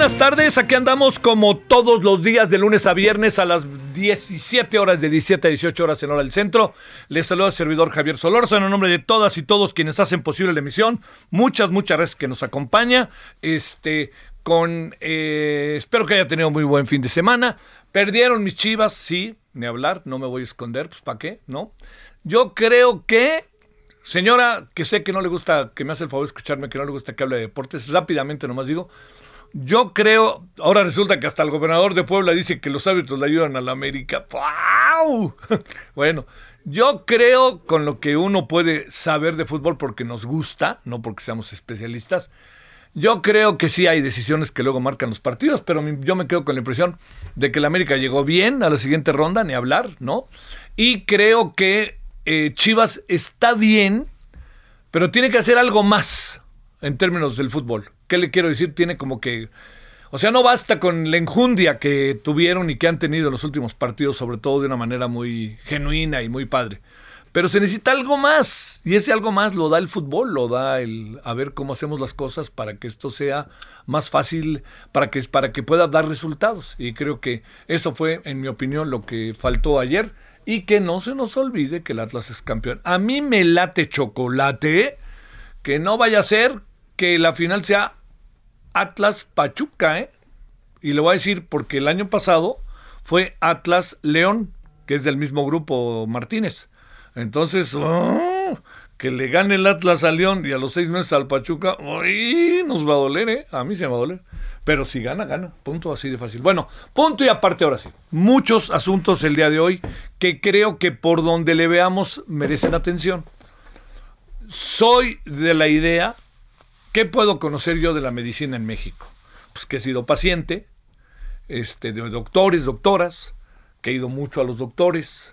Buenas tardes, aquí andamos como todos los días de lunes a viernes a las 17 horas, de 17 a 18 horas en hora del centro. Les saluda el servidor Javier Solórzano en nombre de todas y todos quienes hacen posible la emisión. Muchas, muchas gracias que nos acompaña. Este, con, eh, espero que haya tenido muy buen fin de semana. Perdieron mis chivas, sí, ni hablar, no me voy a esconder, pues ¿para qué? ¿No? Yo creo que Señora, que sé que no le gusta, que me hace el favor de escucharme, que no le gusta que hable de deportes, rápidamente nomás digo, yo creo, ahora resulta que hasta el gobernador de Puebla dice que los árbitros le ayudan a la América. ¡Wow! Bueno, yo creo con lo que uno puede saber de fútbol porque nos gusta, no porque seamos especialistas. Yo creo que sí hay decisiones que luego marcan los partidos, pero yo me quedo con la impresión de que la América llegó bien a la siguiente ronda, ni hablar, ¿no? Y creo que eh, Chivas está bien, pero tiene que hacer algo más en términos del fútbol. ¿Qué le quiero decir? Tiene como que... O sea, no basta con la enjundia que tuvieron y que han tenido en los últimos partidos, sobre todo de una manera muy genuina y muy padre. Pero se necesita algo más. Y ese algo más lo da el fútbol, lo da el a ver cómo hacemos las cosas para que esto sea más fácil, para que, para que pueda dar resultados. Y creo que eso fue, en mi opinión, lo que faltó ayer. Y que no se nos olvide que el Atlas es campeón. A mí me late chocolate que no vaya a ser que la final sea Atlas Pachuca, ¿eh? Y le voy a decir porque el año pasado fue Atlas León, que es del mismo grupo Martínez. Entonces, oh, que le gane el Atlas a León y a los seis meses al Pachuca, uy, nos va a doler, ¿eh? A mí se me va a doler. Pero si gana, gana. Punto así de fácil. Bueno, punto y aparte ahora sí. Muchos asuntos el día de hoy que creo que por donde le veamos merecen atención. Soy de la idea ¿Qué puedo conocer yo de la medicina en México? Pues que he sido paciente, este, de doctores, doctoras, que he ido mucho a los doctores,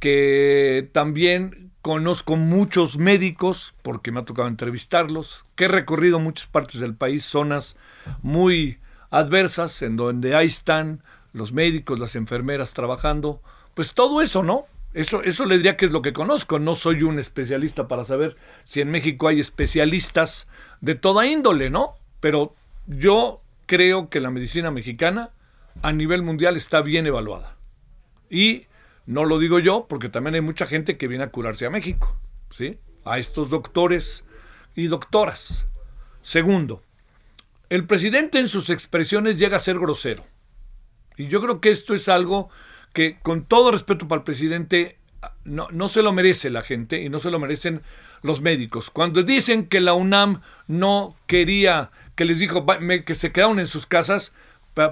que también conozco muchos médicos, porque me ha tocado entrevistarlos, que he recorrido muchas partes del país, zonas muy adversas, en donde ahí están los médicos, las enfermeras trabajando, pues todo eso, ¿no? Eso, eso le diría que es lo que conozco. No soy un especialista para saber si en México hay especialistas de toda índole, ¿no? Pero yo creo que la medicina mexicana a nivel mundial está bien evaluada. Y no lo digo yo, porque también hay mucha gente que viene a curarse a México, ¿sí? A estos doctores y doctoras. Segundo, el presidente en sus expresiones llega a ser grosero. Y yo creo que esto es algo que con todo respeto para el presidente no, no se lo merece la gente y no se lo merecen los médicos. Cuando dicen que la UNAM no quería, que les dijo que se quedaron en sus casas,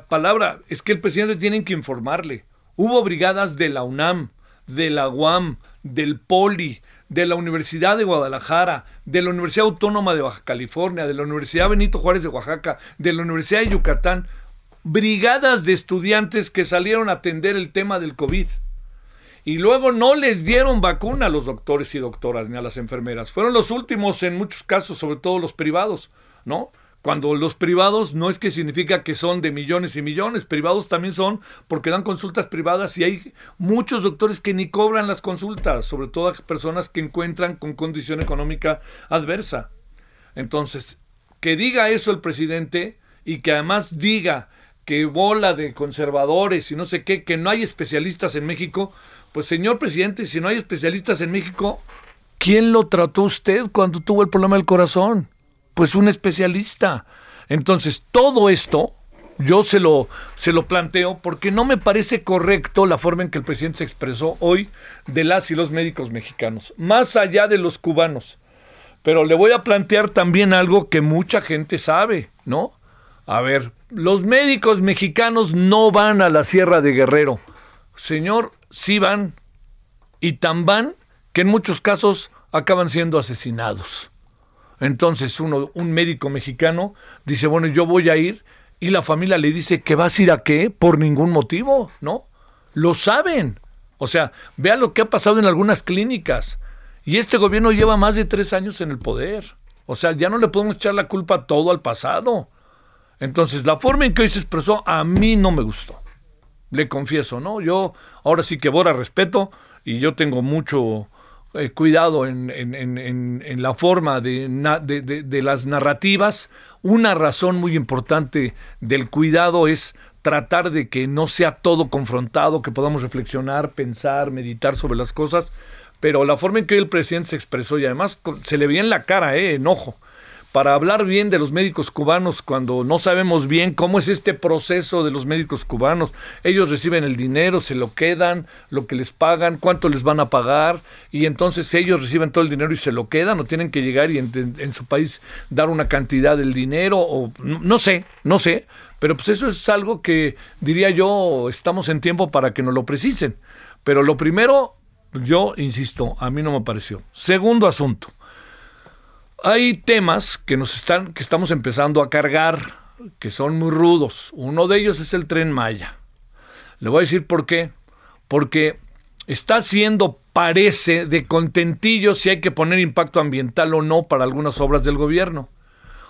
palabra, es que el presidente tiene que informarle. Hubo brigadas de la UNAM, de la UAM, del POLI, de la Universidad de Guadalajara, de la Universidad Autónoma de Baja California, de la Universidad Benito Juárez de Oaxaca, de la Universidad de Yucatán, brigadas de estudiantes que salieron a atender el tema del COVID. Y luego no les dieron vacuna a los doctores y doctoras ni a las enfermeras. Fueron los últimos en muchos casos, sobre todo los privados, ¿no? Cuando los privados no es que significa que son de millones y millones, privados también son porque dan consultas privadas y hay muchos doctores que ni cobran las consultas, sobre todo a personas que encuentran con condición económica adversa. Entonces, que diga eso el presidente y que además diga que bola de conservadores y no sé qué, que no hay especialistas en México, pues señor presidente, si no hay especialistas en México, ¿quién lo trató usted cuando tuvo el problema del corazón? Pues un especialista. Entonces, todo esto yo se lo, se lo planteo porque no me parece correcto la forma en que el presidente se expresó hoy de las y los médicos mexicanos, más allá de los cubanos. Pero le voy a plantear también algo que mucha gente sabe, ¿no? A ver, los médicos mexicanos no van a la Sierra de Guerrero. Señor, sí van. Y tan van que en muchos casos acaban siendo asesinados. Entonces uno, un médico mexicano dice, bueno, yo voy a ir y la familia le dice que vas a ir a qué por ningún motivo, ¿no? Lo saben. O sea, vea lo que ha pasado en algunas clínicas. Y este gobierno lleva más de tres años en el poder. O sea, ya no le podemos echar la culpa todo al pasado. Entonces, la forma en que hoy se expresó a mí no me gustó. Le confieso, ¿no? Yo ahora sí que Bora respeto y yo tengo mucho eh, cuidado en, la forma de, de las narrativas una razón muy importante del cuidado es tratar de que no sea todo confrontado, que podamos reflexionar, pensar, meditar sobre las cosas, pero la forma en que el presidente se expresó y además se le veía en la cara, eh, enojo para hablar bien de los médicos cubanos cuando no sabemos bien cómo es este proceso de los médicos cubanos. Ellos reciben el dinero, se lo quedan, lo que les pagan, cuánto les van a pagar y entonces ellos reciben todo el dinero y se lo quedan o tienen que llegar y en, su país dar una cantidad del dinero o no, sé, no sé. Pero pues eso es algo que diría yo, estamos en tiempo para que nos lo precisen. Pero lo primero, yo insisto, a mí no me pareció. Segundo asunto hay temas que nos están, que estamos empezando a cargar, que son muy rudos. Uno de ellos es el tren Maya. Le voy a decir por qué. Porque está siendo, parece, de contentillo si hay que poner impacto ambiental o no para algunas obras del gobierno.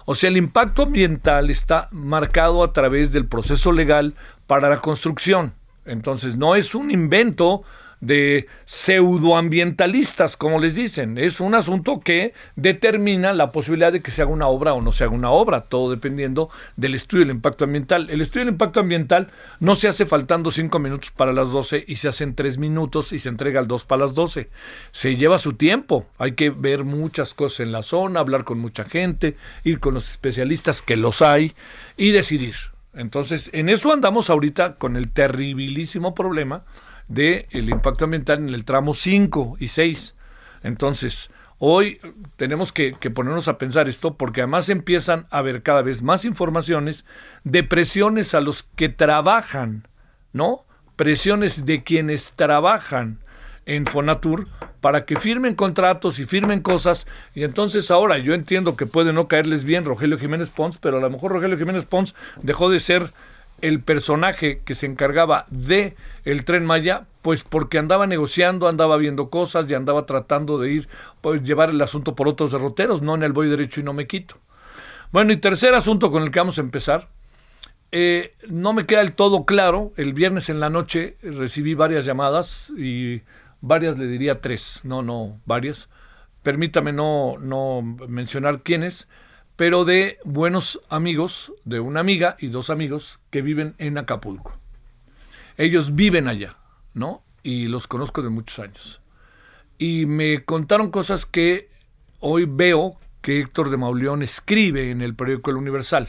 O sea, el impacto ambiental está marcado a través del proceso legal para la construcción. Entonces, no es un invento de pseudoambientalistas, como les dicen. Es un asunto que determina la posibilidad de que se haga una obra o no se haga una obra, todo dependiendo del estudio del impacto ambiental. El estudio del impacto ambiental no se hace faltando cinco minutos para las doce y se hace en tres minutos y se entrega al dos para las doce. Se lleva su tiempo. Hay que ver muchas cosas en la zona, hablar con mucha gente, ir con los especialistas que los hay y decidir. Entonces, en eso andamos ahorita con el terribilísimo problema del el impacto ambiental en el tramo 5 y 6. Entonces, hoy tenemos que, que, ponernos a pensar esto porque además empiezan a haber cada vez más informaciones de presiones a los que trabajan, ¿no? Presiones de quienes trabajan en Fonatur para que firmen contratos y firmen cosas. Y entonces ahora yo entiendo que puede no caerles bien Rogelio Jiménez Pons, pero a lo mejor Rogelio Jiménez Pons dejó de ser el personaje que se encargaba de el tren Maya, pues porque andaba negociando, andaba viendo cosas y andaba tratando de ir, pues llevar el asunto por otros derroteros, no en el voy derecho y no me quito. Bueno, y tercer asunto con el que vamos a empezar. Eh, no me queda del todo claro. El viernes en la noche recibí varias llamadas y varias le diría tres, no, no, varias. Permítame no, no mencionar quiénes pero de buenos amigos, de una amiga y dos amigos que viven en Acapulco. Ellos viven allá, ¿no? Y los conozco de muchos años. Y me contaron cosas que hoy veo que Héctor de Mauleón escribe en el periódico El Universal.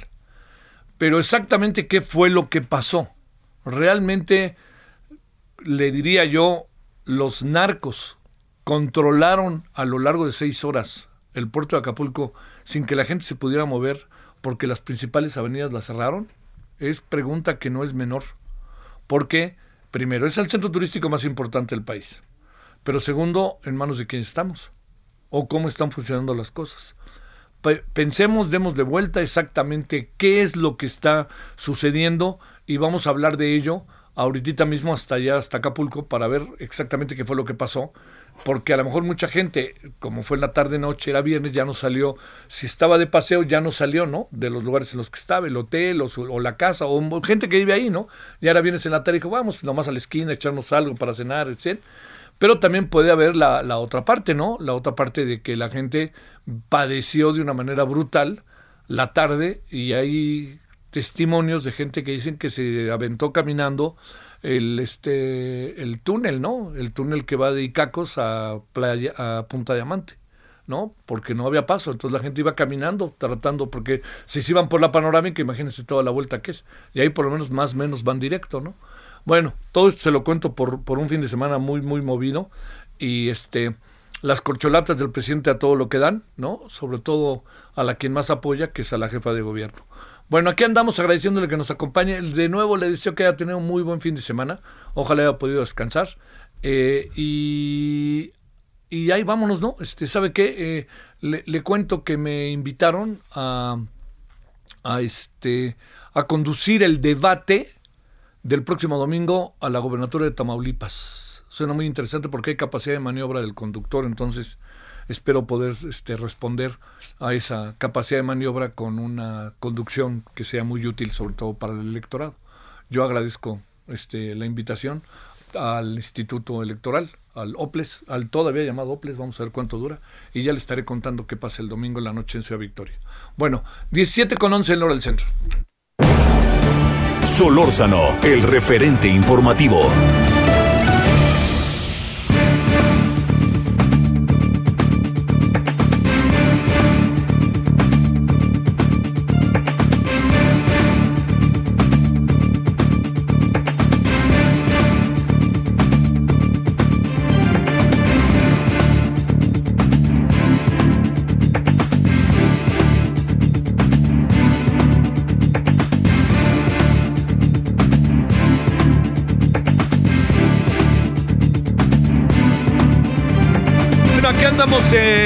Pero exactamente qué fue lo que pasó. Realmente, le diría yo, los narcos controlaron a lo largo de seis horas el puerto de Acapulco sin que la gente se pudiera mover porque las principales avenidas las cerraron? Es pregunta que no es menor. Porque, primero, es el centro turístico más importante del país. Pero segundo, en manos de quién estamos o cómo están funcionando las cosas. Pensemos, demos de vuelta exactamente qué es lo que está sucediendo y vamos a hablar de ello ahorita mismo hasta allá, hasta Acapulco, para ver exactamente qué fue lo que pasó porque a lo mejor mucha gente, como fue en la tarde noche, era viernes, ya no salió, si estaba de paseo ya no salió, ¿no? De los lugares en los que estaba, el hotel o, la casa, o gente que vive ahí, ¿no? Y ahora vienes en la tarde dijo, vamos nomás a la esquina, echarnos algo para cenar, etc. Pero también puede haber la, la otra parte, ¿no? La otra parte de que la gente padeció de una manera brutal la tarde y hay testimonios de gente que dicen que se aventó caminando el este el túnel, ¿no? El túnel que va de Icacos a playa a Punta Diamante, ¿no? Porque no había paso, entonces la gente iba caminando, tratando, porque si se iban por la panorámica, imagínense toda la vuelta que es. Y ahí por lo menos más menos van directo, ¿no? Bueno, todo esto se lo cuento por, por un fin de semana muy, muy movido. Y este las corcholatas del presidente a todo lo que dan, ¿no? Sobre todo a la quien más apoya, que es a la jefa de gobierno. Bueno, aquí andamos agradeciéndole que nos acompañe. De nuevo le deseo que haya tenido un muy buen fin de semana. Ojalá haya podido descansar. Eh, y, y ahí vámonos, ¿no? Este, ¿Sabe qué? Eh, le, le, cuento que me invitaron a, a, este, a conducir el debate del próximo domingo a la gobernatura de Tamaulipas. Suena muy interesante porque hay capacidad de maniobra del conductor, entonces espero poder este, responder a esa capacidad de maniobra con una conducción que sea muy útil, sobre todo para el electorado. Yo agradezco este, la invitación al Instituto Electoral, al OPLES, al todavía llamado OPLES, vamos a ver cuánto dura, y ya le estaré contando qué pasa el domingo en la noche en Ciudad Victoria. Bueno, 17 con 11 en hora del centro. Solórzano, el referente informativo.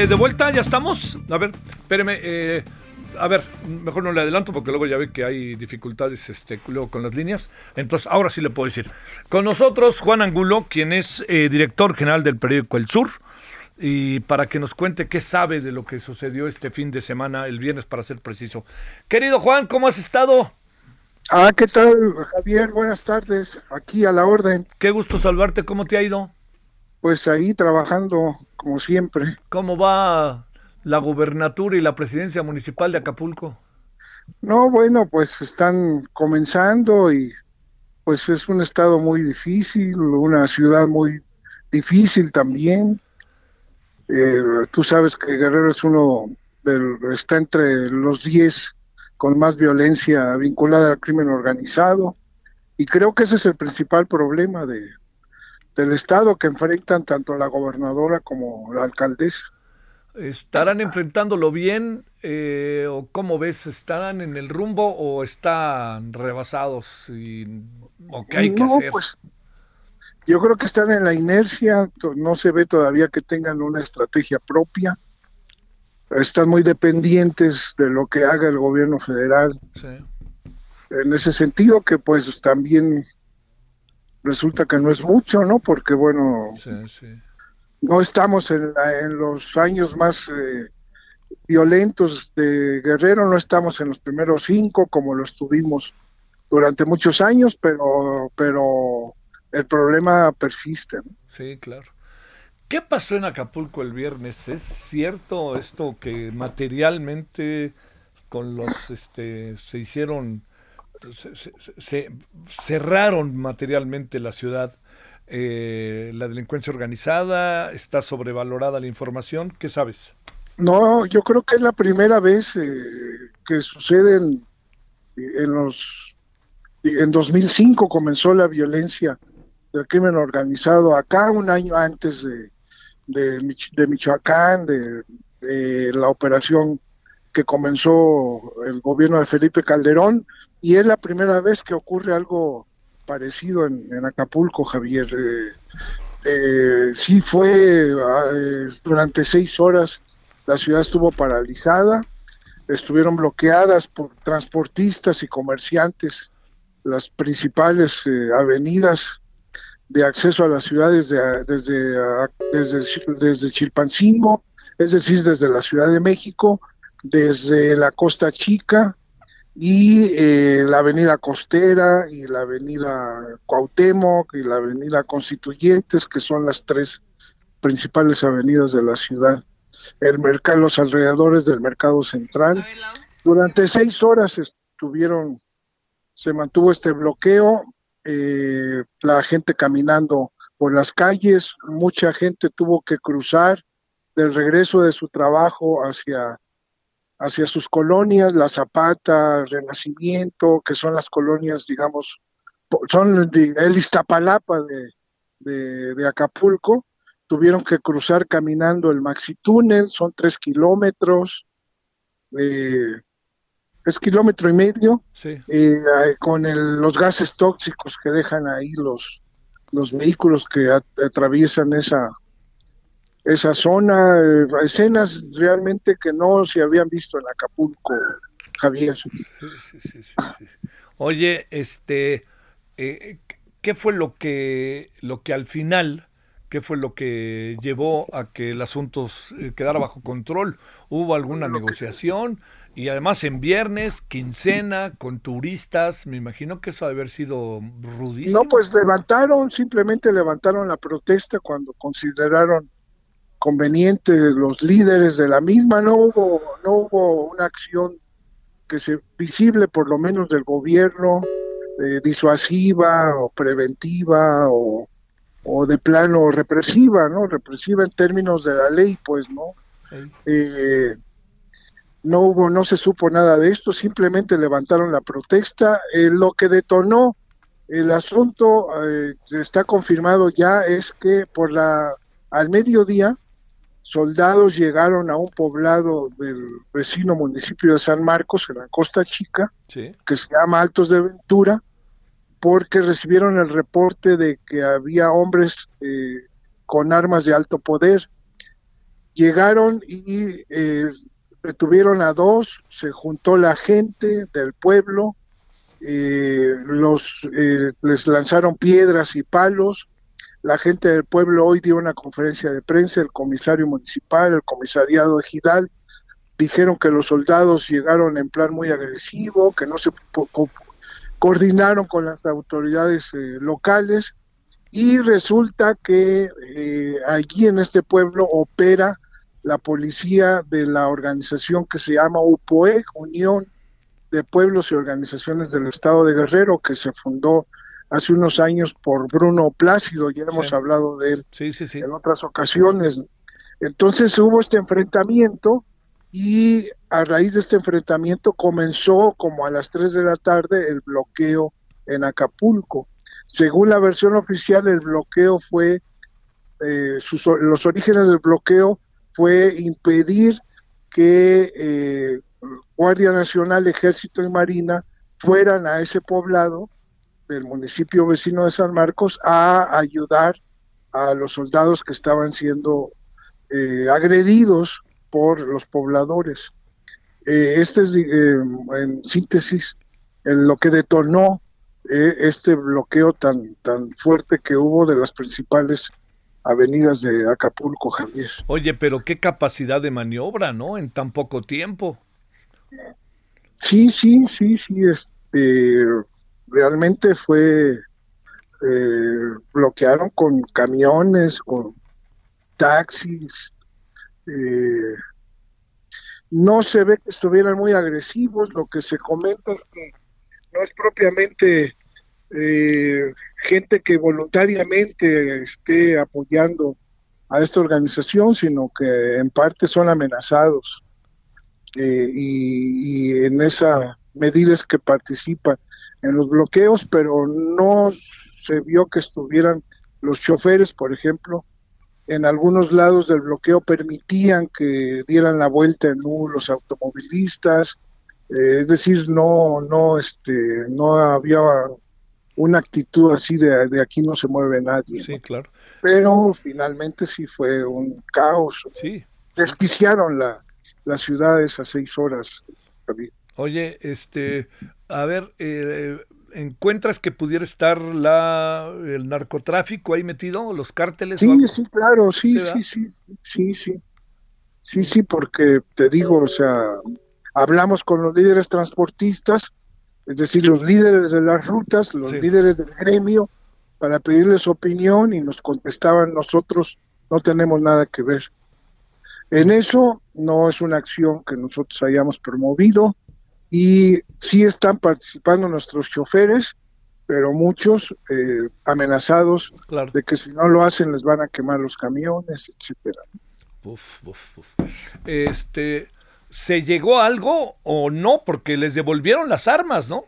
De vuelta, ya estamos. A ver, espéreme. Eh, a ver, mejor no le adelanto porque luego ya ve que hay dificultades este, luego con las líneas. Entonces, ahora sí le puedo decir. Con nosotros, Juan Angulo, quien es eh, director general del periódico El Sur, y para que nos cuente qué sabe de lo que sucedió este fin de semana, el viernes para ser preciso. Querido Juan, ¿cómo has estado? Ah, ¿qué tal, Javier? Buenas tardes, aquí a la orden. Qué gusto salvarte, ¿cómo te ha ido? Pues ahí trabajando como siempre. ¿Cómo va la gubernatura y la presidencia municipal de Acapulco? No, bueno, pues están comenzando y pues es un estado muy difícil, una ciudad muy difícil también. Eh, tú sabes que Guerrero es uno del, está entre los 10 con más violencia vinculada al crimen organizado y creo que ese es el principal problema de, del Estado que enfrentan tanto la gobernadora como la alcaldesa. ¿Estarán enfrentándolo bien eh, o cómo ves? ¿Estarán en el rumbo o están rebasados? Y, ¿O qué hay que hacer? Pues, yo creo que están en la inercia, no se ve todavía que tengan una estrategia propia. Están muy dependientes de lo que haga el gobierno federal. En ese sentido que pues también resulta que no es mucho, ¿no? Porque bueno, no estamos en, en, los años más eh, violentos de Guerrero, no estamos en los primeros cinco como lo estuvimos durante muchos años, pero, pero el problema persiste. Sí, claro. ¿Qué pasó en Acapulco el viernes? ¿Es cierto esto que materialmente con los este se hicieron se, cerraron materialmente la ciudad. Eh, la delincuencia organizada, está sobrevalorada la información. ¿Qué sabes? No, yo creo que es la primera vez eh, que sucede en, en los en 2005 comenzó la violencia del crimen organizado acá un año antes de, de, Michoacán, de, de, la operación que comenzó el gobierno de Felipe Calderón y es la primera vez que ocurre algo parecido en, Acapulco, Javier. Eh, eh, sí fue ah, eh, durante seis horas la ciudad estuvo paralizada, estuvieron bloqueadas por transportistas y comerciantes las principales avenidas de acceso a las ciudades de, desde, desde, desde Chilpancingo, es decir, desde la Ciudad de México, desde la Costa Chica, y eh, la avenida Costera y la avenida Cuauhtémoc y la avenida Constituyentes, que son las tres principales avenidas de la ciudad. El mercado, los alrededores del mercado central. Durante seis horas estuvieron, se mantuvo este bloqueo, eh, la gente caminando por las calles, mucha gente tuvo que cruzar del regreso de su trabajo hacia, hacia sus colonias, La Zapata, Renacimiento, que son las colonias, digamos, son el Iztapalapa de, de, Acapulco, tuvieron que cruzar caminando el Maxi Túnel, son tres kilómetros, eh, es kilómetro y medio, eh, con los gases tóxicos que dejan ahí los, los vehículos que atraviesan esa, esa zona, eh, escenas realmente que no se habían visto en Acapulco, Javier. Sí, sí, sí, Oye, este, eh, ¿qué fue lo que, lo que al final, qué fue lo que llevó a que el asunto quedara bajo control? ¿Hubo alguna negociación? Y además en viernes, quincena, con turistas, me imagino que eso ha de haber sido rudísimo. No, pues levantaron, simplemente levantaron la protesta cuando consideraron conveniente los líderes de la misma, no hubo, no hubo una acción que se visible por lo menos del gobierno, eh, disuasiva o preventiva o, o, de plano represiva, ¿no? Represiva en términos de la ley, pues, ¿no? Eh, no hubo, no se supo nada de esto, simplemente levantaron la protesta. Eh, lo que detonó el asunto eh, está confirmado ya es que por la al mediodía soldados llegaron a un poblado del vecino municipio de San Marcos en la Costa Chica, que se llama Altos de Ventura, porque recibieron el reporte de que había hombres eh, con armas de alto poder. Llegaron y retuvieron a dos, se juntó la gente del pueblo, eh, los eh, les lanzaron piedras y palos. La gente del pueblo hoy dio una conferencia de prensa, el comisario municipal, el comisariado ejidal, dijeron que los soldados llegaron en plan muy agresivo, que no se coordinaron con las autoridades eh, locales y resulta que allí en este pueblo opera la policía de la organización que se llama UPOE, Unión de Pueblos y Organizaciones del Estado de Guerrero, que se fundó hace unos años por Bruno Plácido, ya hemos hablado de él en otras ocasiones. Entonces hubo este enfrentamiento y a raíz de este enfrentamiento comenzó como a las 3 de la tarde el bloqueo en Acapulco. Según la versión oficial, el bloqueo fue, eh, los orígenes del bloqueo fue impedir que eh, Guardia Nacional, Ejército y Marina fueran a ese poblado del municipio vecino de San Marcos a ayudar a los soldados que estaban siendo eh, agredidos por los pobladores. Eh, este es, en síntesis, en lo que detonó este bloqueo tan, tan fuerte que hubo de las principales avenidas de Acapulco, Javier. Oye, pero qué capacidad de maniobra, ¿no? En tan poco tiempo. Sí, sí, sí, sí, este, realmente fue, eh, bloquearon con camiones, con taxis, eh, no se ve que estuvieran muy agresivos, lo que se comenta es que no es propiamente eh, gente que voluntariamente esté apoyando a esta organización, sino que en parte son amenazados eh, y, en esa medida es que participan en los bloqueos, pero no se vio que estuvieran los choferes, por ejemplo, en algunos lados del bloqueo permitían que dieran la vuelta en U los automovilistas, eh, es decir, no, no, este, no había una actitud así de, de aquí no se mueve nadie. Sí, claro. Pero finalmente sí fue un caos. Sí. Desquiciaron la, las ciudades a seis horas. Oye, este, a ver, eh, ¿encuentras que pudiera estar la, el narcotráfico ahí metido, los cárteles? Sí, sí, claro, sí, sí, sí, sí, sí, sí, sí, porque te digo, o sea, hablamos con los líderes transportistas es decir, los líderes de las rutas, los líderes del gremio, para pedirles opinión y nos contestaban nosotros no tenemos nada que ver. En eso no es una acción que nosotros hayamos promovido y sí están participando nuestros choferes, pero muchos eh, amenazados de que si no lo hacen les van a quemar los camiones, etcétera. Este, ¿se llegó a algo o no? Porque les devolvieron las armas, ¿no?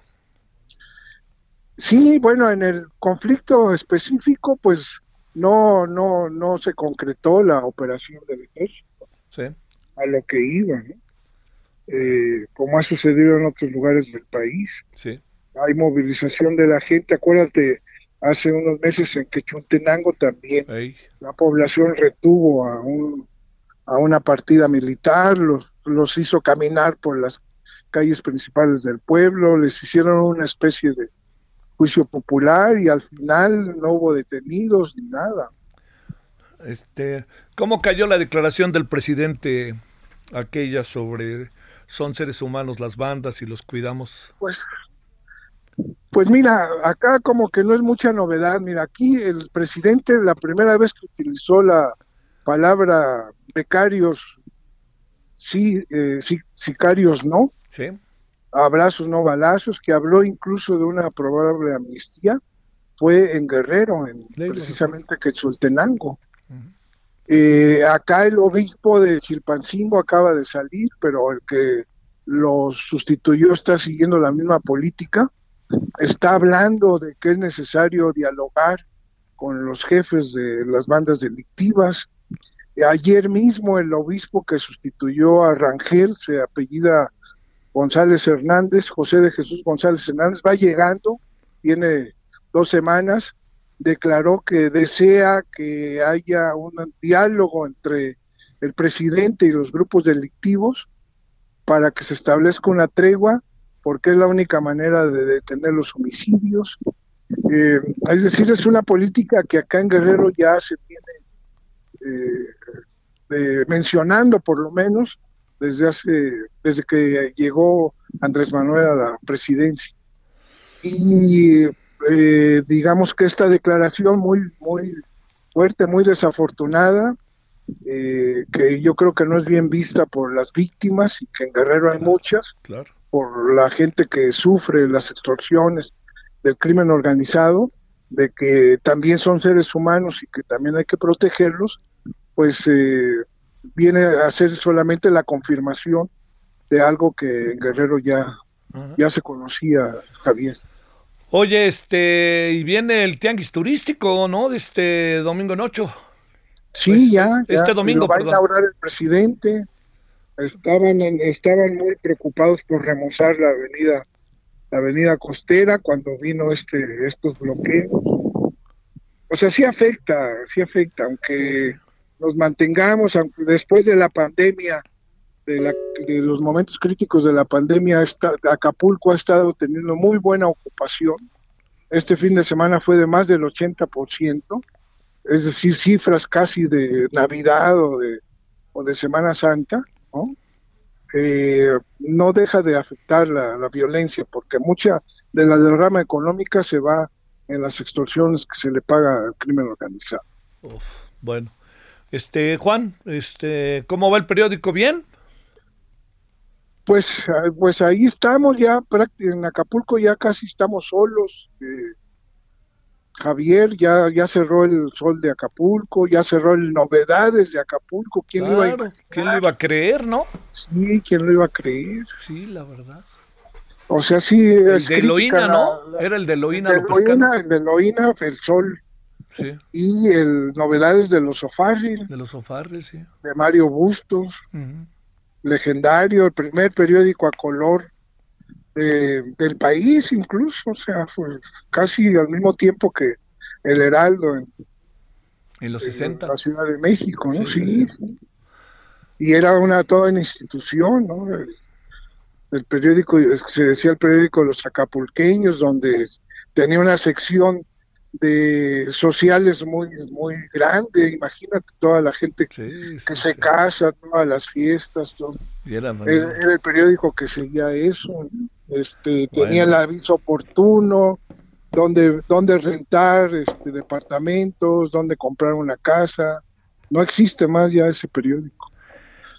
Sí, bueno, en el conflicto específico, pues no, no, no se concretó la operación del ejército sí. a lo que iba, ¿no? Eh, como ha sucedido en otros lugares del país. Sí. Hay movilización de la gente, acuérdate, hace unos meses en Quechuntenango también la población retuvo a, un, a una partida militar, los, los hizo caminar por las calles principales del pueblo, les hicieron una especie de juicio popular y al final no hubo detenidos ni nada. Este, ¿cómo cayó la declaración del presidente aquella sobre son seres humanos las bandas y los cuidamos? Pues pues mira, acá como que no es mucha novedad. Mira, aquí el presidente la primera vez que utilizó la palabra becarios sí, eh, sí sicarios no. Sí abrazos no balazos, que habló incluso de una probable amnistía, fue en Guerrero, en precisamente Quetzaltenango. Eh, acá el obispo de Chilpancingo acaba de salir, pero el que lo sustituyó está siguiendo la misma política, está hablando de que es necesario dialogar con los jefes de las bandas delictivas. Ayer mismo el obispo que sustituyó a Rangel, se apellida González Hernández, José de Jesús González Hernández, va llegando, tiene dos semanas, declaró que desea que haya un diálogo entre el presidente y los grupos delictivos para que se establezca una tregua, porque es la única manera de detener los homicidios. Eh, es decir, es una política que acá en Guerrero ya se viene eh, mencionando, por lo menos, desde hace, desde que llegó Andrés Manuel a la presidencia. Y eh, digamos que esta declaración muy, muy fuerte, muy desafortunada, eh, que yo creo que no es bien vista por las víctimas y que en Guerrero hay muchas, claro. por la gente que sufre las extorsiones del crimen organizado, de que también son seres humanos y que también hay que protegerlos, pues eh, viene a ser solamente la confirmación de algo que en Guerrero ya, ya se conocía, Javier. Oye, este, y viene el tianguis turístico, ¿no? De este domingo en ocho. Sí, Pues, ya, este ya, domingo, lo va a inaugurar el presidente. Estaban, en- estaban muy preocupados por remozar la avenida, la avenida costera cuando vino este, estos bloqueos. O sea, sí afecta, sí afecta, aunque nos mantengamos, aunque después de la pandemia, de, la- de los momentos críticos de la pandemia, esta- Acapulco ha estado teniendo muy buena ocupación. Este fin de semana fue de más del 80%, es decir, cifras casi de Navidad o de, o de Semana Santa, ¿no? Eh, no deja de afectar la, la violencia, porque mucha de la derrama económica se va en las extorsiones que se le paga al crimen organizado. Bueno. Este, Juan, este, ¿cómo va el periódico? ¿Bien? Pues, ah, pues ahí estamos ya, en Acapulco ya casi estamos solos. eh, Javier ya, ya cerró el sol de Acapulco, ya cerró el novedades de Acapulco. ¿Quién iba a? ¿Quién lo iba a creer, no? Sí, ¿quién lo iba a creer? Sí, la verdad. O sea, sí. El de Eloína, ¿no? la- Era el de Eloína de Cano. Eloína, el de Eloína, el sol Sí, y el novedades de los Ofarril, de los sofarres, sí. de Mario Bustos, Ujú. Legendario, el primer periódico a color de- del país incluso, o sea, fue casi al mismo tiempo que el Heraldo en, En los en 60. la Ciudad de México, ¿no? Sí, sí, Sí, sí. sí. Y era una toda una institución, ¿no? El, el periódico, se decía el periódico de los acapulqueños, donde tenía una sección de sociales muy muy grande, imagínate toda la gente Sí, sí, que se sí. casa, todas las fiestas, todo. Era- el periódico que seguía eso, este, tenía el aviso oportuno, donde, donde rentar este, departamentos, donde comprar una casa. No existe más ya ese periódico.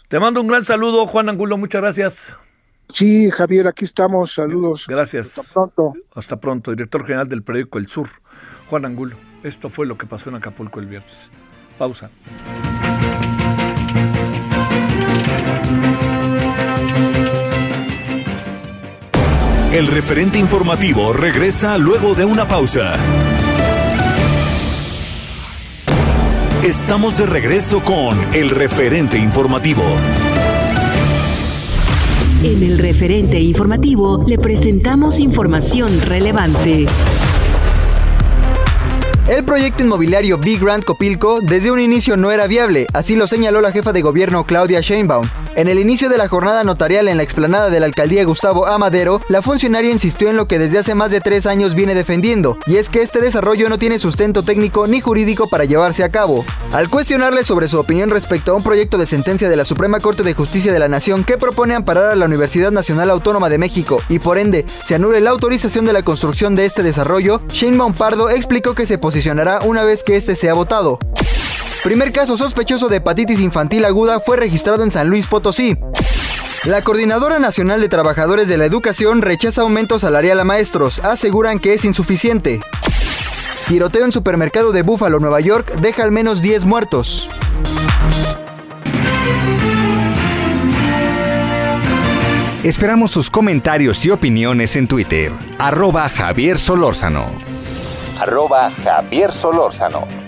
Te mando un gran saludo, Juan Angulo, muchas gracias. Sí, Javier, aquí estamos. Saludos. Gracias. Hasta pronto. Hasta pronto. Director general del periódico El Sur, Juan Angulo. Esto fue lo que pasó en Acapulco el viernes. Pausa. El referente informativo regresa luego de una pausa. Estamos de regreso con el referente informativo. En el referente informativo le presentamos información relevante. El proyecto inmobiliario Big Grand Copilco desde un inicio no era viable, así lo señaló la jefa de gobierno Claudia Sheinbaum. En el inicio de la jornada notarial en la explanada de la alcaldía Gustavo Amadero, la funcionaria insistió en lo que desde hace más de tres años viene defendiendo, y es que este desarrollo no tiene sustento técnico ni jurídico para llevarse a cabo. Al cuestionarle sobre su opinión respecto a un proyecto de sentencia de la Suprema Corte de Justicia de la Nación que propone amparar a la Universidad Nacional Autónoma de México y por ende se anule la autorización de la construcción de este desarrollo, Sheinbaum Pardo explicó que se posicionará una vez que este sea votado. Primer caso sospechoso de hepatitis infantil aguda fue registrado en San Luis Potosí. La Coordinadora Nacional de Trabajadores de la Educación rechaza aumento salarial a maestros, aseguran que es insuficiente. Tiroteo en supermercado de Buffalo, Nueva York, deja al menos 10 muertos. Esperamos sus comentarios y opiniones en Twitter. Arroba Javier Solórzano. Arroba Javier Solórzano.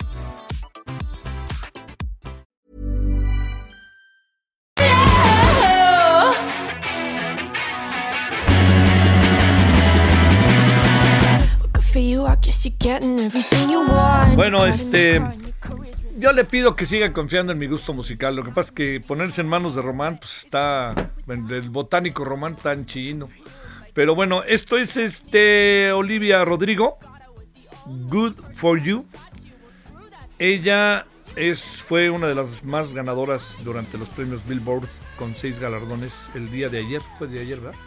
Bueno, este, Yo le pido que siga confiando en mi gusto musical. Lo que pasa es que ponerse en manos de Román, pues está. Del botánico Román tan chino. Pero bueno, esto es este Olivia Rodrigo. Good for You. Ella es, fue una de las más ganadoras durante los premios Billboard con seis galardones el día de ayer. Fue de ayer, ¿verdad?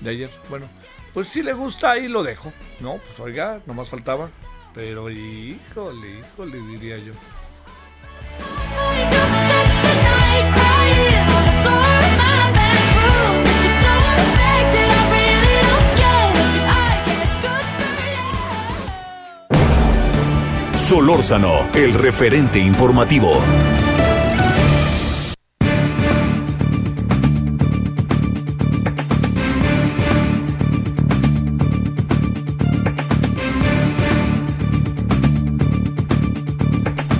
De ayer. Bueno, pues si le gusta ahí lo dejo. No, pues oiga, nomás faltaba. Pero híjole, híjole, diría yo. Solórzano, el referente informativo.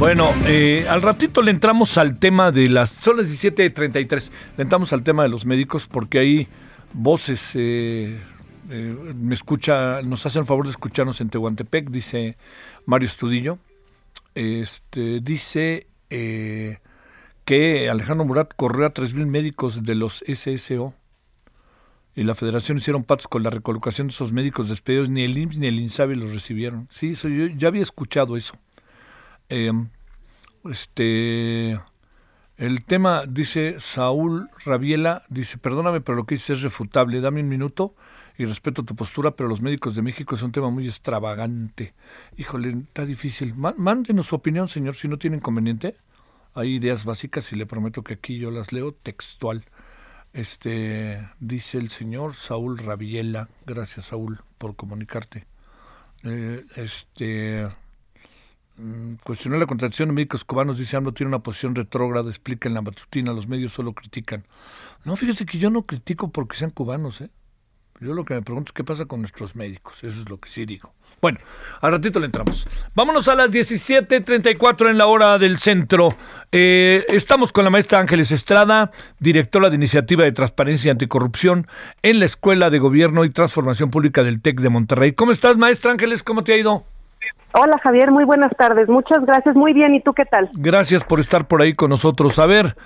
Bueno, eh, al ratito le entramos al tema de las... Son las 17.33. Le entramos al tema de los médicos porque hay voces... eh, eh, me escucha, nos hacen el favor de escucharnos en Tehuantepec, dice Mario Estudillo. Este, dice eh, que Alejandro Murat corrió a 3.000 médicos de los SSO y la federación hicieron patos con la recolocación de esos médicos despedidos. Ni el IMSS ni el INSABI los recibieron. Sí, eso, yo ya había escuchado eso. Eh, este, el tema, dice Saúl Rabiela, dice, perdóname, pero lo que dices es refutable. Dame un minuto y respeto tu postura, pero los médicos de México es un tema muy extravagante. Híjole, está difícil. Má- Mándenos su opinión, señor, si no tiene inconveniente. Hay ideas básicas y le prometo que aquí yo las leo textual. Este, dice el señor Saúl Rabiela. Gracias, Saúl, por comunicarte. Eh, este, cuestionó la contratación de médicos cubanos. Dice, AMLO tiene una posición retrógrada, explica en la matutina, los medios solo critican. No, fíjese que yo no critico porque sean cubanos, ¿eh? Yo lo que me pregunto es qué pasa con nuestros médicos. Eso es lo que sí digo. Bueno, al ratito le entramos. Vámonos a las 17.34 en la hora del centro. Eh, estamos con la maestra Ángeles Estrada, directora de Iniciativa de Transparencia y Anticorrupción en la Escuela de Gobierno y Transformación Pública del TEC de Monterrey. ¿Cómo estás, maestra Ángeles? ¿Cómo te ha ido? Hola Javier, muy buenas tardes. Muchas gracias, muy bien. ¿Y tú qué tal? Gracias por estar por ahí con nosotros. A ver,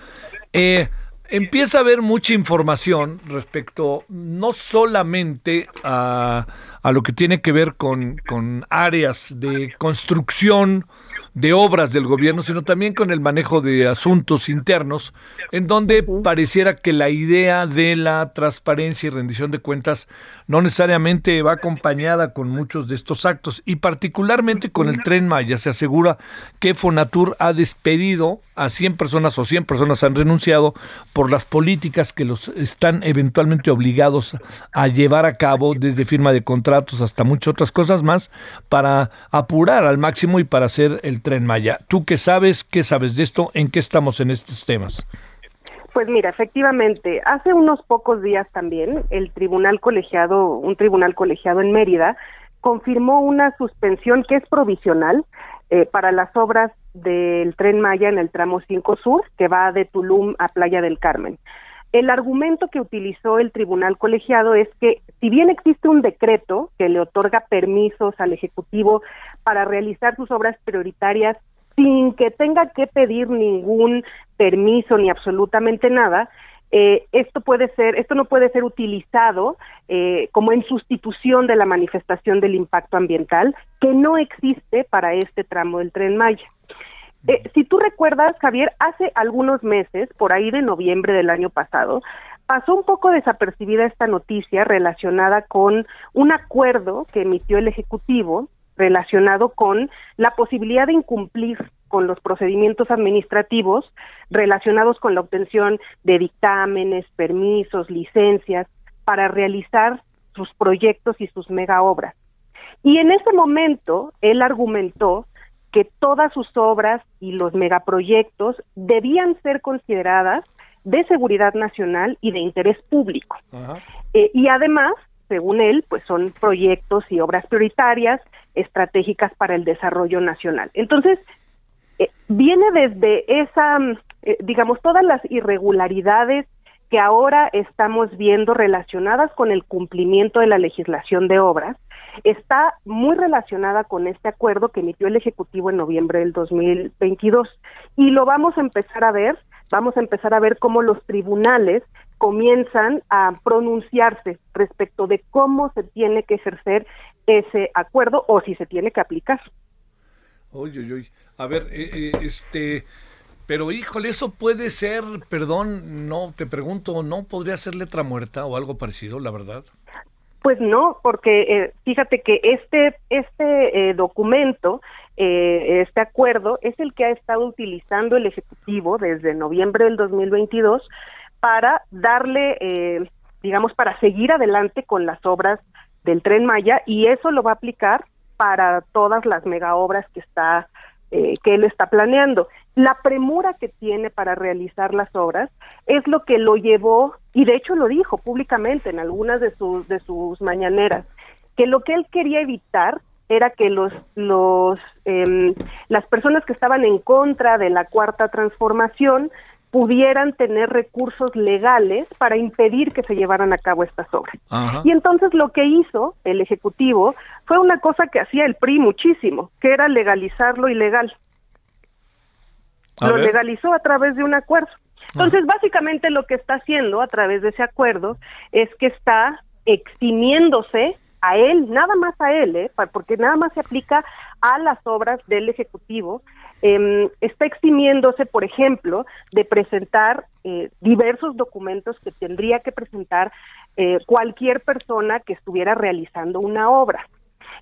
eh, empieza a haber mucha información respecto no solamente a, a lo que tiene que ver con, con áreas de construcción de obras del gobierno, sino también con el manejo de asuntos internos, en donde pareciera que la idea de la transparencia y rendición de cuentas no necesariamente va acompañada con muchos de estos actos, y particularmente con el tren Maya. Se asegura que Fonatur ha despedido a 100 personas o 100 personas han renunciado por las políticas que los están eventualmente obligados a llevar a cabo, desde firma de contratos hasta muchas otras cosas más, para apurar al máximo y para hacer el tren Maya. ¿Tú qué sabes? ¿Qué sabes de esto? ¿En qué estamos en estos temas? Pues mira, efectivamente, hace unos pocos días también el tribunal colegiado, un tribunal colegiado en Mérida, confirmó una suspensión que es provisional eh, para las obras del tren Maya en el tramo 5 Sur, que va de Tulum a Playa del Carmen. El argumento que utilizó el tribunal colegiado es que si bien existe un decreto que le otorga permisos al Ejecutivo para realizar sus obras prioritarias sin que tenga que pedir ningún permiso ni absolutamente nada, eh, esto puede ser, esto no puede ser utilizado eh, como en sustitución de la manifestación del impacto ambiental que no existe para este tramo del tren Maya. Eh, si tú recuerdas, Javier, hace algunos meses, por ahí de noviembre del año pasado, pasó un poco desapercibida esta noticia relacionada con un acuerdo que emitió el Ejecutivo relacionado con la posibilidad de incumplir con los procedimientos administrativos relacionados con la obtención de dictámenes, permisos, licencias para realizar sus proyectos y sus mega obras. Y en ese momento él argumentó que todas sus obras y los megaproyectos debían ser consideradas de seguridad nacional y de interés público. Eh, y además, según él, pues son proyectos y obras prioritarias estratégicas para el desarrollo nacional. Entonces, eh, viene desde esa, mm, eh, digamos, todas las irregularidades que ahora estamos viendo relacionadas con el cumplimiento de la legislación de obras, está muy relacionada con este acuerdo que emitió el Ejecutivo en noviembre del 2022. Y lo vamos a empezar a ver, vamos a empezar a ver cómo los tribunales comienzan a pronunciarse respecto de cómo se tiene que ejercer ese acuerdo o si se tiene que aplicar. Uy, uy. A ver, eh, eh, este, pero híjole, eso puede ser, perdón, no, te pregunto, ¿no podría ser letra muerta o algo parecido, la verdad? Pues no, porque eh, fíjate que este este eh, documento, eh, este acuerdo, es el que ha estado utilizando el ejecutivo desde noviembre del 2022 para darle, eh, digamos, para seguir adelante con las obras del tren Maya y eso lo va a aplicar para todas las mega obras que está eh, que él está planeando. La premura que tiene para realizar las obras es lo que lo llevó, y de hecho lo dijo públicamente en algunas de sus, de sus mañaneras, que lo que él quería evitar era que los, los, em, las personas que estaban en contra de la cuarta transformación pudieran tener recursos legales para impedir que se llevaran a cabo estas obras. Ajá. Y entonces lo que hizo el Ejecutivo fue una cosa que hacía el PRI muchísimo, que era legalizar lo ilegal. A lo ver. legalizó a través de un acuerdo. Entonces, básicamente lo que está haciendo a través de ese acuerdo es que está eximiéndose a él, nada más a él, ¿eh? Porque nada más se aplica a las obras del Ejecutivo, em, está eximiéndose, por ejemplo, de presentar eh, diversos documentos que tendría que presentar eh, cualquier persona que estuviera realizando una obra.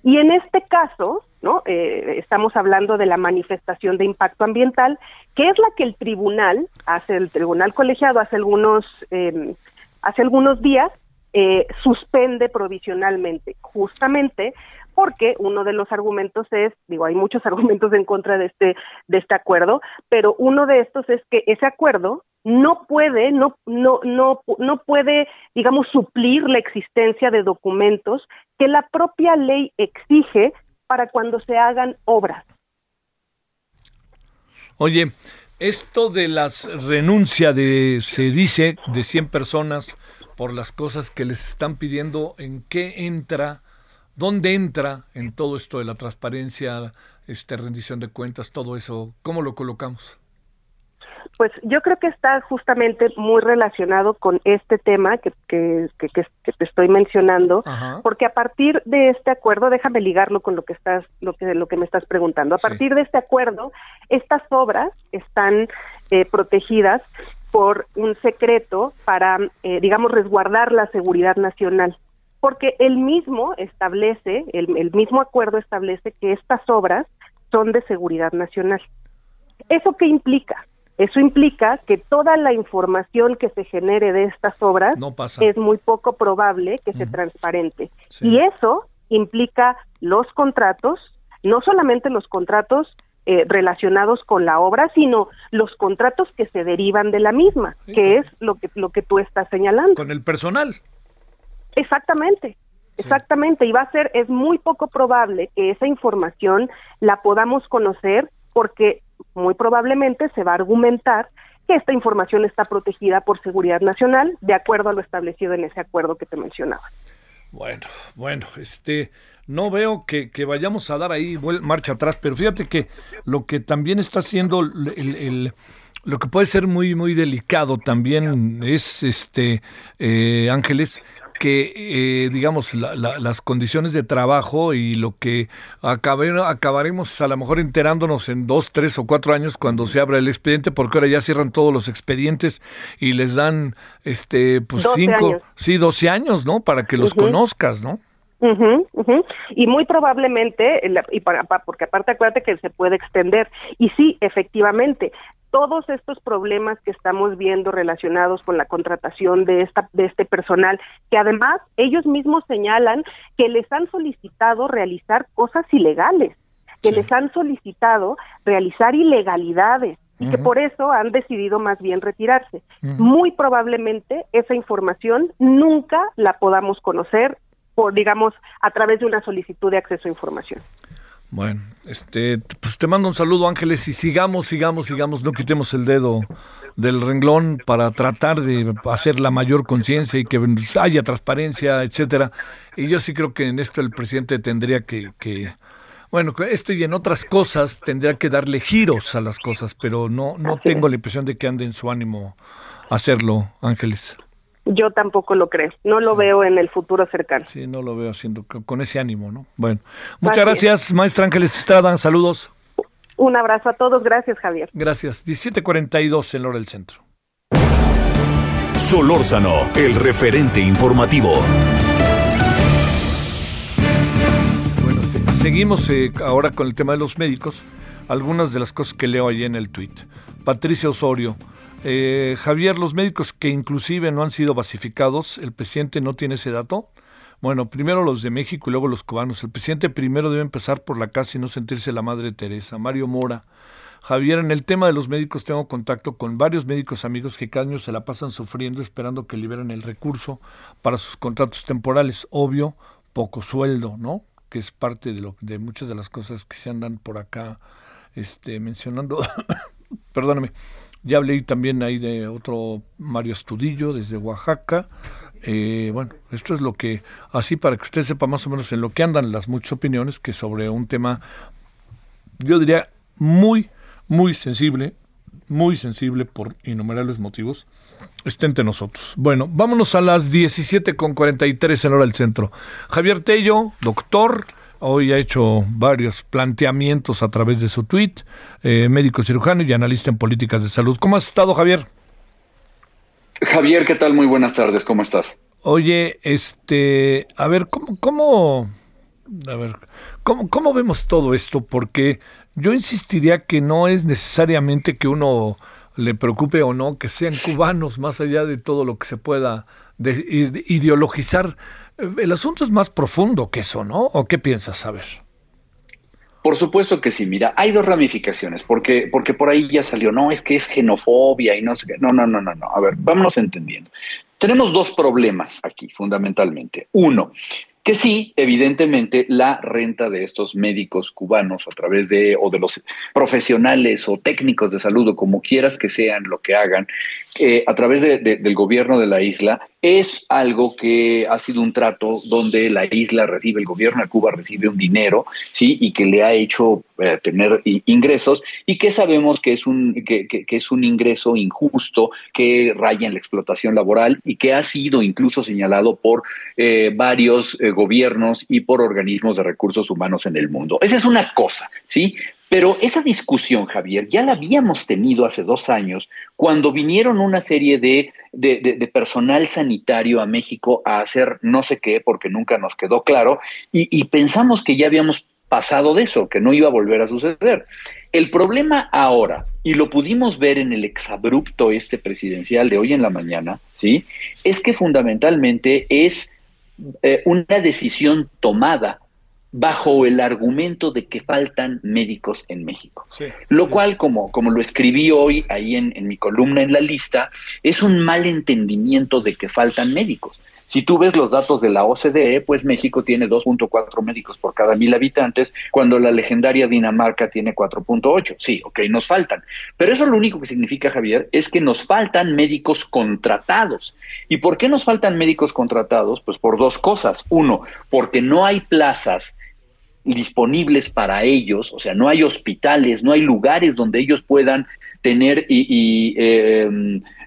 Y en este caso, ¿no? Eh, estamos hablando de la manifestación de impacto ambiental, que es la que el tribunal, hace el tribunal colegiado hace algunos, eh, hace algunos días, eh, suspende provisionalmente, justamente porque uno de los argumentos es, digo, hay muchos argumentos en contra de este, de este acuerdo, pero uno de estos es que ese acuerdo no puede, no, no, no, no puede, digamos, suplir la existencia de documentos que la propia ley exige para cuando se hagan obras. Oye, esto de las renuncia de, se dice, de 100 personas por las cosas que les están pidiendo, ¿en qué entra? ¿Dónde entra en todo esto de la transparencia, este rendición de cuentas, todo eso? ¿Cómo lo colocamos? Pues yo creo que está justamente muy relacionado con este tema que, que, que, que- te estoy mencionando, Ajá. porque a partir de este acuerdo, déjame ligarlo con lo que estás, lo que, lo que me estás preguntando. A Sí. partir de este acuerdo, estas obras están eh, protegidas por un secreto para, eh, digamos, resguardar la seguridad nacional. Porque el mismo establece, el, el mismo acuerdo establece que estas obras son de seguridad nacional. ¿Eso qué implica? Eso implica que toda la información que se genere de estas obras No es muy poco probable que se Ujú. transparente. Sí. Y eso implica los contratos, no solamente los contratos eh, relacionados con la obra, sino los contratos que se derivan de la misma, Sí, que es lo que lo que tú estás señalando. Con el personal. Exactamente, exactamente. Y va a ser, es muy poco probable que esa información la podamos conocer porque muy probablemente se va a argumentar que esta información está protegida por seguridad nacional de acuerdo a lo establecido en ese acuerdo que te mencionaba. Bueno, bueno, este, no veo que, que vayamos a dar ahí marcha atrás, pero fíjate que lo que también está haciendo el, el- el- lo que puede ser muy, muy delicado también es, este, eh, Ángeles, que eh, digamos la- la- las condiciones de trabajo y lo que acabe- acabaremos a lo mejor enterándonos en dos, tres o cuatro años cuando se abra el expediente, porque ahora ya cierran todos los expedientes y les dan, este, pues 12 cinco, años. sí, 12 años, ¿no? Para que los conozcas, ¿no? Y muy probablemente, y para, pa- porque aparte acuérdate que se puede extender. Y sí, efectivamente, todos estos problemas que estamos viendo relacionados con la contratación de esta de este personal, que además ellos mismos señalan que les han solicitado realizar cosas ilegales, que Sí. les han solicitado realizar ilegalidades y que por eso han decidido más bien retirarse. Muy probablemente esa información nunca la podamos conocer por digamos a través de una solicitud de acceso a información. Bueno, este, pues te mando un saludo, Ángeles, y sigamos, sigamos, sigamos, no quitemos el dedo del renglón para tratar de hacer la mayor conciencia y que haya transparencia, etcétera. Y yo sí creo que en esto el presidente tendría que, que bueno, esto y en otras cosas tendría que darle giros a las cosas, pero no, no tengo la impresión de que ande en su ánimo hacerlo, Ángeles. Yo tampoco lo creo, no lo veo en el futuro cercano. Sí, no lo veo haciendo co- con ese ánimo, ¿no? Bueno, muchas Así es. gracias, maestra Ángeles Estrada, saludos. Un abrazo a todos, gracias Javier. Gracias. 17:42 en la hora del centro. Solórzano, el referente informativo. Bueno, se- seguimos eh, ahora con el tema de los médicos. Algunas de las cosas que leo ahí en el tweet. Patricia Osorio. Eh, Javier, los médicos que inclusive no han sido basificados, ¿el presidente no tiene ese dato? Bueno, primero los de México y luego los cubanos. El presidente primero debe empezar por la casa y no sentirse la madre Teresa. Mario Mora. Javier, en el tema de los médicos tengo contacto con varios médicos amigos que cada año se la pasan sufriendo esperando que liberen el recurso para sus contratos temporales. Obvio, poco sueldo, ¿no? Que es parte de lo de muchas de las cosas que se andan por acá este mencionando. Perdóname. Ya hablé también ahí de otro Mario Estudillo desde Oaxaca. Eh, bueno, esto es lo que, así para que usted sepa más o menos en lo que andan las muchas opiniones, que sobre un tema, yo diría, muy, muy sensible, muy sensible por innumerables motivos, está entre nosotros. Bueno, vámonos a las 17 con 43 en hora del centro. Javier Tello, doctor, hoy ha hecho varios planteamientos a través de su tweet, eh, médico cirujano y analista en políticas de salud. ¿Cómo has estado, Javier? Javier, ¿qué tal? Muy buenas tardes, ¿cómo estás? Oye, este, a ver, ¿cómo, cómo a ver, ¿cómo, cómo vemos todo esto? Porque yo insistiría que no es necesariamente que uno le preocupe o no que sean cubanos, más allá de todo lo que se pueda de- ide- ideologizar. El asunto es más profundo que eso, ¿no? ¿O qué piensas, a ver? Por supuesto que sí, mira, hay dos ramificaciones, porque, porque por ahí ya salió, no, es que es xenofobia y no sé qué. No, no, no, no, no. A ver, vámonos entendiendo. Tenemos dos problemas aquí, fundamentalmente. Uno, que sí, evidentemente, la renta de estos médicos cubanos a través de, o de los profesionales o técnicos de salud, o como quieras que sean lo que hagan, eh, a través de- de- del gobierno de la isla, es algo que ha sido un trato donde la isla recibe, el gobierno de Cuba recibe un dinero, ¿sí? Y que le ha hecho eh, tener ingresos y que sabemos que es, un, que, que- que es un ingreso injusto, que raya en la explotación laboral y que ha sido incluso señalado por eh, varios eh, gobiernos y por organismos de recursos humanos en el mundo. Esa es una cosa, ¿sí? Pero esa discusión, Javier, ya la habíamos tenido hace dos años cuando vinieron una serie de, personal sanitario a México a hacer no sé qué, porque nunca nos quedó claro, y, y pensamos que ya habíamos pasado de eso, que no iba a volver a suceder. El problema ahora, y lo pudimos ver en el exabrupto este presidencial de hoy en la mañana, ¿sí? Es que fundamentalmente es eh, una decisión tomada bajo el argumento de que faltan médicos en México. Lo cual, como, como lo escribí hoy ahí en, en mi columna en la lista, es un mal entendimiento de que faltan médicos. Si tú ves los datos de la OCDE, pues México tiene 2.4 médicos por cada mil habitantes, cuando la legendaria Dinamarca tiene 4.8. Sí, ok, nos faltan. Pero eso lo único que significa, Javier, es que nos faltan médicos contratados. ¿Y por qué nos faltan médicos contratados? Pues por dos cosas. Uno, porque no hay plazas disponibles para ellos, o sea, no hay hospitales, no hay lugares donde ellos puedan tener y, y,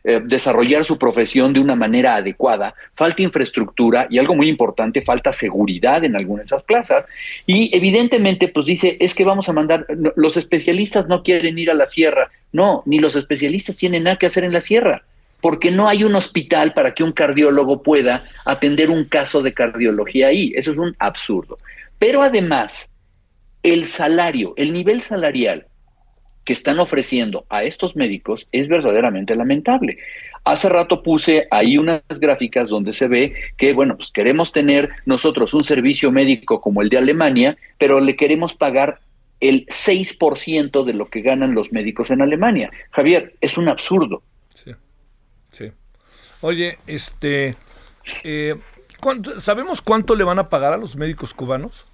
eh, desarrollar su profesión de una manera adecuada, falta infraestructura y algo muy importante, falta seguridad en algunas de esas plazas. Y evidentemente, pues dice, es que vamos a mandar, los especialistas no quieren ir a la sierra. No, ni los especialistas tienen nada que hacer en la sierra porque no hay un hospital para que un cardiólogo pueda atender un caso de cardiología ahí. Eso es un absurdo. Pero además, el salario, el nivel salarial que están ofreciendo a estos médicos es verdaderamente lamentable. Hace rato puse ahí unas gráficas donde se ve que, bueno, pues queremos tener nosotros un servicio médico como el de Alemania, pero le queremos pagar el 6% de lo que ganan los médicos en Alemania. Javier, es un absurdo. Sí. Sí. Oye, este. eh, ¿cuánto- ¿Sabemos cuánto le van a pagar a los médicos cubanos?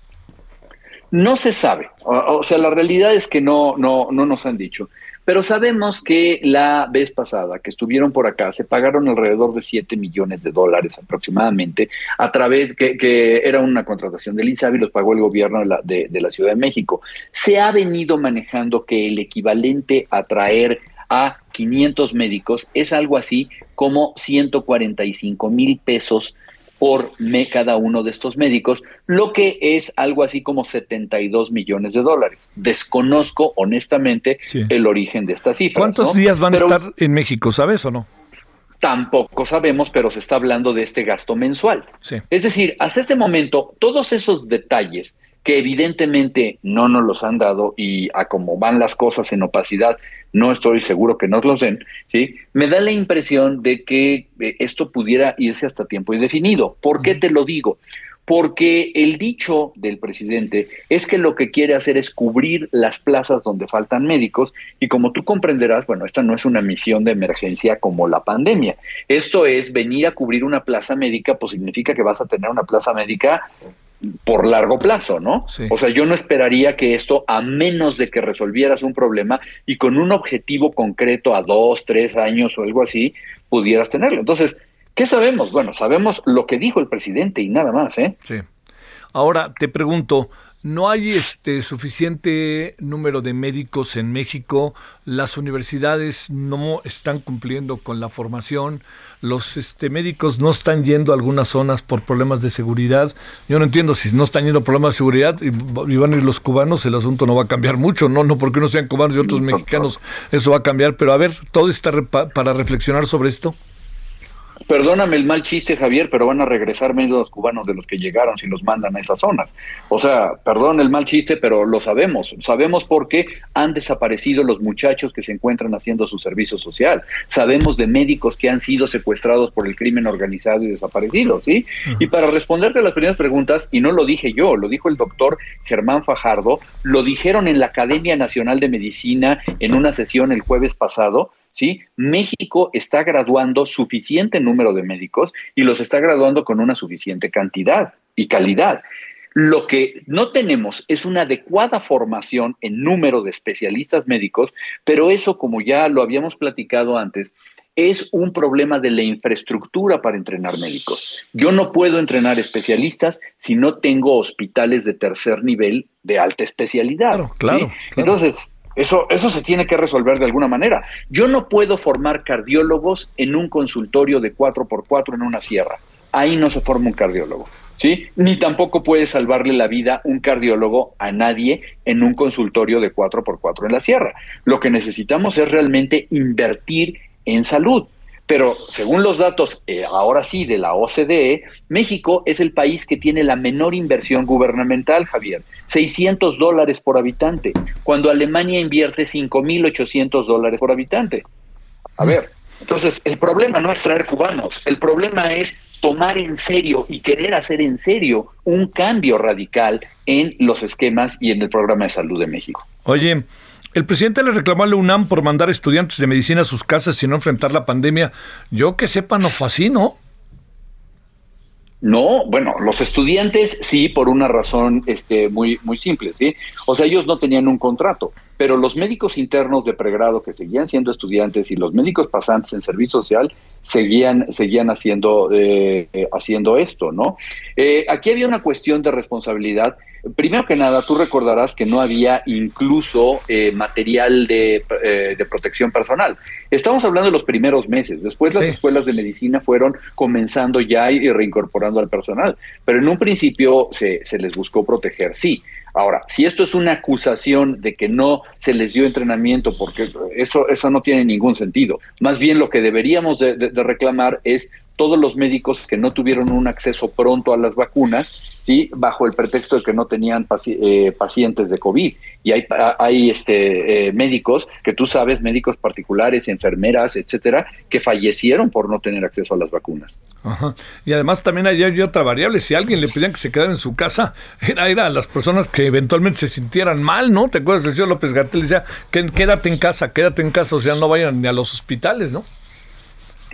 No se sabe. O, o sea, la realidad es que no, no, no nos han dicho. Pero sabemos que la vez pasada que estuvieron por acá se pagaron alrededor de 7 millones de dólares aproximadamente a través que, que era una contratación del INSABI, los pagó el gobierno de la, de, de la Ciudad de México. Se ha venido manejando que el equivalente a traer a 500 médicos es algo así como 145 mil pesos por me- cada uno de estos médicos, lo que es algo así como 72 millones de dólares. Desconozco honestamente Sí. el origen de estas cifras. ¿Cuántos ¿no? días van Pero a estar en México, sabes o no? Tampoco sabemos, pero se está hablando de este gasto mensual. Sí. Es decir, hasta este momento, todos esos detalles que evidentemente no nos los han dado y a cómo van las cosas en opacidad, no estoy seguro que nos los den, ¿sí? Me da la impresión de que eh, esto pudiera irse hasta tiempo indefinido. ¿Por qué te lo digo? Porque el dicho del presidente es que lo que quiere hacer es cubrir las plazas donde faltan médicos y como tú comprenderás, bueno, esta no es una misión de emergencia como la pandemia. Esto es venir a cubrir una plaza médica, pues significa que vas a tener una plaza médica por largo plazo, ¿no? Sí. O sea, yo no esperaría que esto, a menos de que resolvieras un problema y con un objetivo concreto a dos, tres años o algo así, pudieras tenerlo. Entonces, ¿qué sabemos? Bueno, sabemos lo que dijo el presidente y nada más, ¿eh? Sí. Ahora te pregunto, ¿no hay este suficiente número de médicos en México? Las universidades no están cumpliendo con la formación. Los este, médicos no están yendo a algunas zonas por problemas de seguridad. Yo no entiendo si no están yendo por problemas de seguridad y, y van a ir los cubanos, el asunto no va a cambiar mucho. No, no porque unos sean cubanos y otros mexicanos, eso va a cambiar. Pero a ver, todo está re- para reflexionar sobre esto. Perdóname el mal chiste, Javier, pero van a regresar menos cubanos de los que llegaron si los mandan a esas zonas. O sea, perdón el mal chiste, pero lo sabemos. Sabemos por qué han desaparecido los muchachos que se encuentran haciendo su servicio social. Sabemos de médicos que han sido secuestrados por el crimen organizado y desaparecidos, ¿sí? Y para responderte a las primeras preguntas, y no lo dije yo, lo dijo el doctor Germán Fajardo, lo dijeron en la Academia Nacional de Medicina en una sesión el jueves pasado, ¿sí? México está graduando suficiente número de médicos y los está graduando con una suficiente cantidad y calidad. Lo que no tenemos es una adecuada formación en número de especialistas médicos, pero eso, como ya lo habíamos platicado antes, es un problema de la infraestructura para entrenar médicos. Yo no puedo entrenar especialistas si no tengo hospitales de tercer nivel de alta especialidad. Claro, claro, ¿sí? claro. Entonces, eso, eso se tiene que resolver de alguna manera. Yo no puedo formar cardiólogos en un consultorio de 4x4 en una sierra. Ahí no se forma un cardiólogo. ¿Sí? Ni tampoco puede salvarle la vida un cardiólogo a nadie en un consultorio de 4x4 en la sierra. Lo que necesitamos es realmente invertir en salud. Pero según los datos, eh, ahora sí, de la OCDE, México es el país que tiene la menor inversión gubernamental, Javier. 600 dólares por habitante, cuando Alemania invierte 5.800 dólares por habitante. A ver, entonces el problema no es traer cubanos, el problema es tomar en serio y querer hacer en serio un cambio radical en los esquemas y en el programa de salud de México. Oye, el presidente le reclamó a la UNAM por mandar estudiantes de medicina a sus casas y no enfrentar la pandemia. Yo que sepa, no fue así, ¿no? No, bueno, los estudiantes sí, por una razón este, muy, muy simple, ¿sí? O sea, ellos no tenían un contrato, pero los médicos internos de pregrado que seguían siendo estudiantes y los médicos pasantes en servicio social seguían, seguían haciendo, eh, haciendo esto, ¿no? Eh, aquí había una cuestión de responsabilidad. Primero que nada, tú recordarás que no había incluso eh, material de, eh, de protección personal. Estamos hablando de los primeros meses. Después las Sí. escuelas de medicina fueron comenzando ya y reincorporando al personal. Pero en un principio se, se les buscó proteger, sí. Ahora, si esto es una acusación de que no se les dio entrenamiento, porque eso, eso no tiene ningún sentido. Más bien lo que deberíamos de, de- de reclamar es todos los médicos que no tuvieron un acceso pronto a las vacunas, sí, bajo el pretexto de que no tenían eh, pacientes de COVID. Y hay, pa- hay este, eh, médicos que tú sabes, médicos particulares, enfermeras, etcétera, que fallecieron por no tener acceso a las vacunas. Y además también hay, otra variable. Si a alguien le pedían que se quedara en su casa, era, era a las personas que eventualmente se sintieran mal, ¿no? ¿Te acuerdas? El señor López Gatel decía, quédate en casa, quédate en casa, o sea, no vayan ni a los hospitales, ¿no?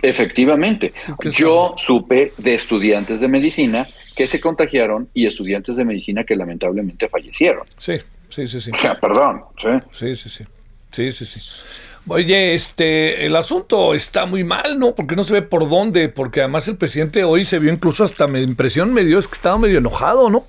Efectivamente. Yo supe de estudiantes de medicina que se contagiaron y estudiantes de medicina que lamentablemente fallecieron. Sí, sí, sí, sí. O sea, perdón. ¿sí? Sí, sí, sí. Sí, sí, sí. Oye, este, el asunto está muy mal, ¿no? Porque no se ve por dónde, porque además el presidente hoy se vio incluso hasta me impresión me dio, es que estaba medio enojado, ¿no?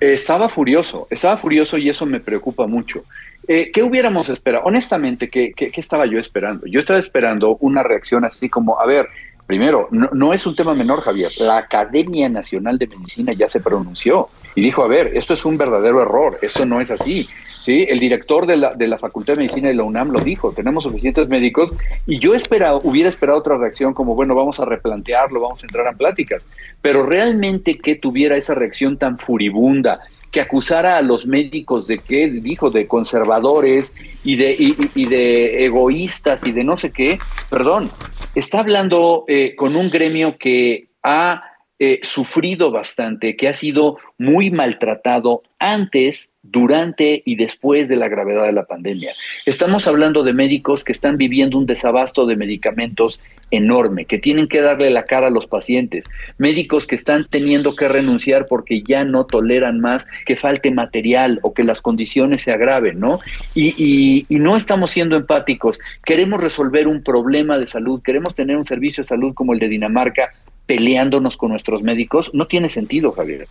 Estaba furioso, estaba furioso y eso me preocupa mucho. Eh, ¿Qué hubiéramos esperado? Honestamente, ¿qué, qué, qué estaba yo esperando? Yo estaba esperando una reacción así como, a ver, primero, no, no es un tema menor, Javier. La Academia Nacional de Medicina ya se pronunció y dijo, a ver, esto es un verdadero error, esto no es así. Sí, el director de la, de la Facultad de Medicina de la UNAM lo dijo, tenemos suficientes médicos y yo esperado, hubiera esperado otra reacción como, bueno, vamos a replantearlo, vamos a entrar en pláticas, pero realmente que tuviera esa reacción tan furibunda, que acusara a los médicos de que dijo de conservadores y de y- y de egoístas y de no sé qué, perdón, está hablando eh, con un gremio que ha eh, sufrido bastante, que ha sido muy maltratado antes, durante y después de la gravedad de la pandemia. Estamos hablando de médicos que están viviendo un desabasto de medicamentos enorme, que tienen que darle la cara a los pacientes, médicos que están teniendo que renunciar porque ya no toleran más que falte material o que las condiciones se agraven, ¿no? Y, y- y no estamos siendo empáticos. Queremos resolver un problema de salud, queremos tener un servicio de salud como el de Dinamarca peleándonos con nuestros médicos. No tiene sentido, Javier.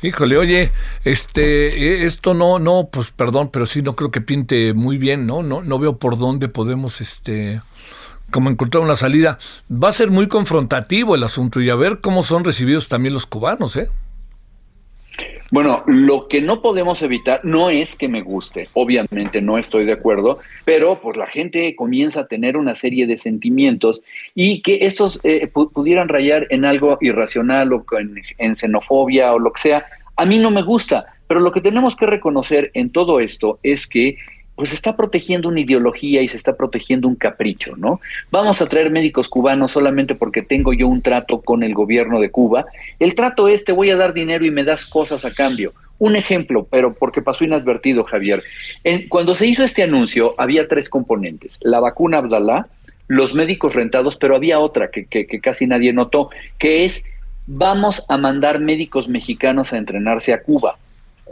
Híjole, oye, este, eh, esto no, no, pues perdón, pero sí no creo que pinte muy bien, ¿no? No, no veo por dónde podemos, este, como encontrar una salida. Va a ser muy confrontativo el asunto y a ver cómo son recibidos también los cubanos, ¿eh? Bueno, lo que no podemos evitar no es que me guste, obviamente no estoy de acuerdo, pero pues la gente comienza a tener una serie de sentimientos y que estos eh, pu- pudieran rayar en algo irracional o en xenofobia o lo que sea. A mí no me gusta, pero lo que tenemos que reconocer en todo esto es que pues está protegiendo una ideología y se está protegiendo un capricho, ¿no? Vamos a traer médicos cubanos solamente porque tengo yo un trato con el gobierno de Cuba. El trato es te voy a dar dinero y me das cosas a cambio. Un ejemplo, pero porque pasó inadvertido, Javier. En- cuando se hizo este anuncio, había tres componentes. La vacuna Abdalá, los médicos rentados, pero había otra que, que- que casi nadie notó, que es vamos a mandar médicos mexicanos a entrenarse a Cuba.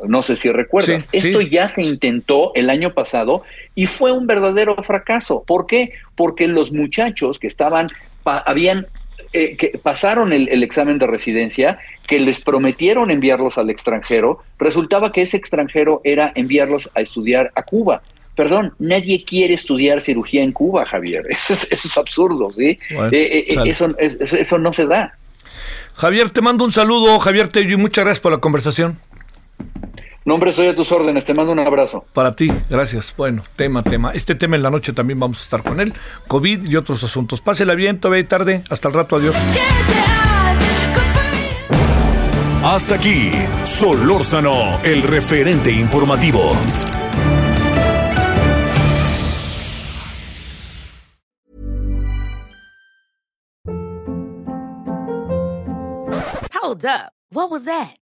No sé si recuerdas. Sí, Esto sí. ya se intentó el año pasado y fue un verdadero fracaso. ¿Por qué? Porque los muchachos que estaban, pa- habían, eh, que pasaron el, el examen de residencia, que les prometieron enviarlos al extranjero, resultaba que ese extranjero era enviarlos a estudiar a Cuba. Perdón, nadie quiere estudiar cirugía en Cuba, Javier. Eso es, eso es absurdo, ¿sí? Bueno, Eh, eh, eso, es- eso- eso no se da. Javier, te mando un saludo, Javier Tello, y muchas gracias por la conversación. No, hombre, estoy a tus órdenes. Te mando un abrazo. Para ti, gracias. Bueno, tema, tema. Este tema en la noche también vamos a estar con él. COVID y otros asuntos. Pásela bien, todavía hay tarde. Hasta el rato, adiós. Hasta aquí, Solórzano, el referente informativo. Hold up. What was that?